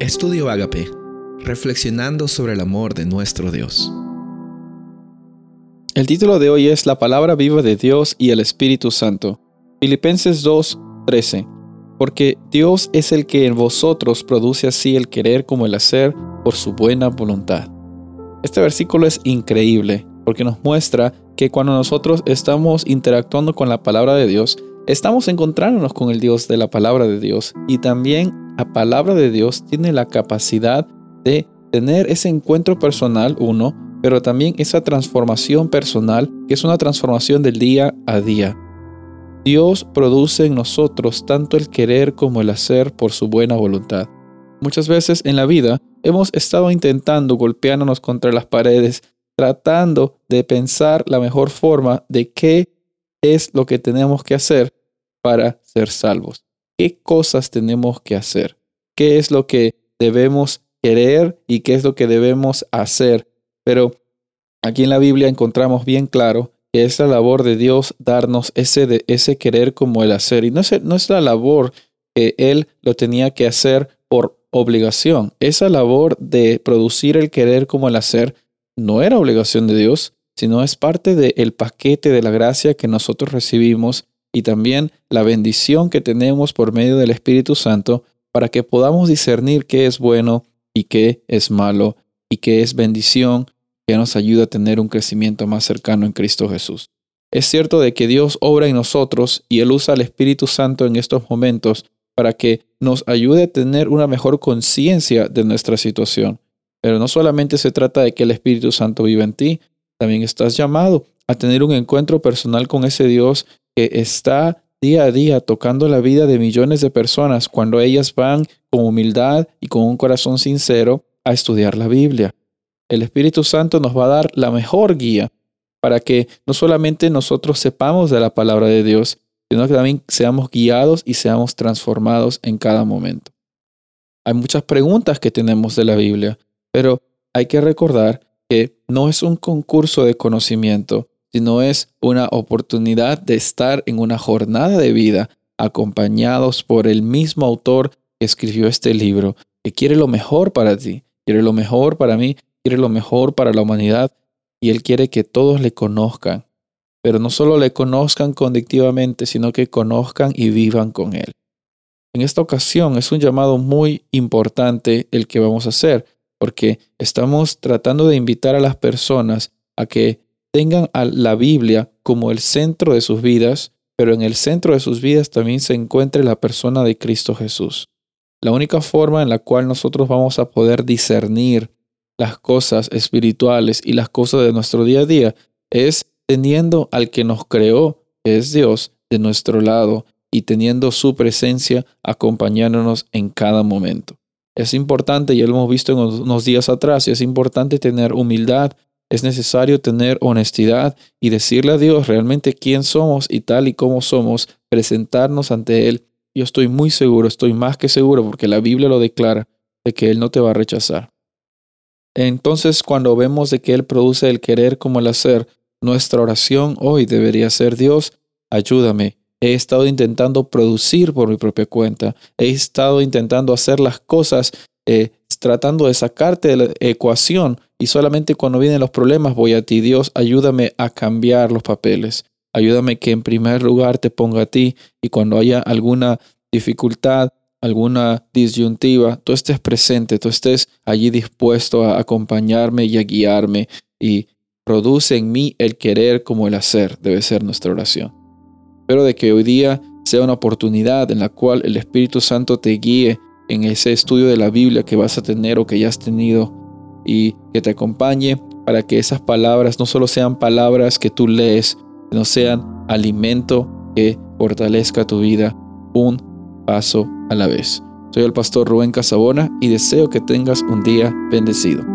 Estudio Agape, reflexionando sobre el amor de nuestro Dios. El título de hoy es La palabra viva de Dios y el Espíritu Santo. Filipenses 2:13. Porque Dios es el que en vosotros produce así el querer como el hacer por su buena voluntad. Este versículo es increíble porque nos muestra que cuando nosotros estamos interactuando con la palabra de Dios, estamos encontrándonos con el Dios de la palabra de Dios y también la palabra de Dios tiene la capacidad de tener ese encuentro personal, uno, pero también esa transformación personal, que es una transformación del día a día. Dios produce en nosotros tanto el querer como el hacer por su buena voluntad. Muchas veces en la vida hemos estado intentando golpeándonos contra las paredes, tratando de pensar la mejor forma de qué es lo que tenemos que hacer para ser salvos qué cosas tenemos que hacer, qué es lo que debemos querer y qué es lo que debemos hacer. Pero aquí en la Biblia encontramos bien claro que es la labor de Dios darnos ese, de, ese querer como el hacer. Y no es, no es la labor que Él lo tenía que hacer por obligación. Esa labor de producir el querer como el hacer no era obligación de Dios, sino es parte del paquete de la gracia que nosotros recibimos y también la bendición que tenemos por medio del Espíritu Santo para que podamos discernir qué es bueno y qué es malo y qué es bendición que nos ayuda a tener un crecimiento más cercano en Cristo Jesús. Es cierto de que Dios obra en nosotros y Él usa al Espíritu Santo en estos momentos para que nos ayude a tener una mejor conciencia de nuestra situación. Pero no solamente se trata de que el Espíritu Santo viva en ti, también estás llamado a tener un encuentro personal con ese Dios que está día a día tocando la vida de millones de personas cuando ellas van con humildad y con un corazón sincero a estudiar la Biblia. El Espíritu Santo nos va a dar la mejor guía para que no solamente nosotros sepamos de la palabra de Dios, sino que también seamos guiados y seamos transformados en cada momento. Hay muchas preguntas que tenemos de la Biblia, pero hay que recordar que no es un concurso de conocimiento, sino es una oportunidad de estar en una jornada de vida acompañados por el mismo autor que escribió este libro, que quiere lo mejor para ti, quiere lo mejor para mí, quiere lo mejor para la humanidad, y Él quiere que todos le conozcan, pero no solo le conozcan conductivamente, sino que conozcan y vivan con Él. En esta ocasión es un llamado muy importante el que vamos a hacer, porque estamos tratando de invitar a las personas a que tengan a la Biblia como el centro de sus vidas, pero en el centro de sus vidas también se encuentre la persona de Cristo Jesús. La única forma en la cual nosotros vamos a poder discernir las cosas espirituales y las cosas de nuestro día a día es teniendo al que nos creó, que es Dios, de nuestro lado y teniendo su presencia acompañándonos en cada momento. Es importante, ya lo hemos visto en unos días atrás, y es importante tener humildad es necesario tener honestidad y decirle a Dios realmente quién somos y tal y como somos, presentarnos ante Él. Yo estoy muy seguro, estoy más que seguro porque la Biblia lo declara, de que Él no te va a rechazar. Entonces, cuando vemos de que Él produce el querer como el hacer, nuestra oración hoy debería ser Dios, ayúdame. He estado intentando producir por mi propia cuenta. He estado intentando hacer las cosas eh, tratando de sacarte de la ecuación y solamente cuando vienen los problemas voy a ti. Dios, ayúdame a cambiar los papeles. Ayúdame que en primer lugar te ponga a ti y cuando haya alguna dificultad, alguna disyuntiva, tú estés presente, tú estés allí dispuesto a acompañarme y a guiarme y produce en mí el querer como el hacer, debe ser nuestra oración. Espero de que hoy día sea una oportunidad en la cual el Espíritu Santo te guíe en ese estudio de la Biblia que vas a tener o que ya has tenido y que te acompañe para que esas palabras no solo sean palabras que tú lees, sino sean alimento que fortalezca tu vida un paso a la vez. Soy el pastor Rubén Casabona y deseo que tengas un día bendecido.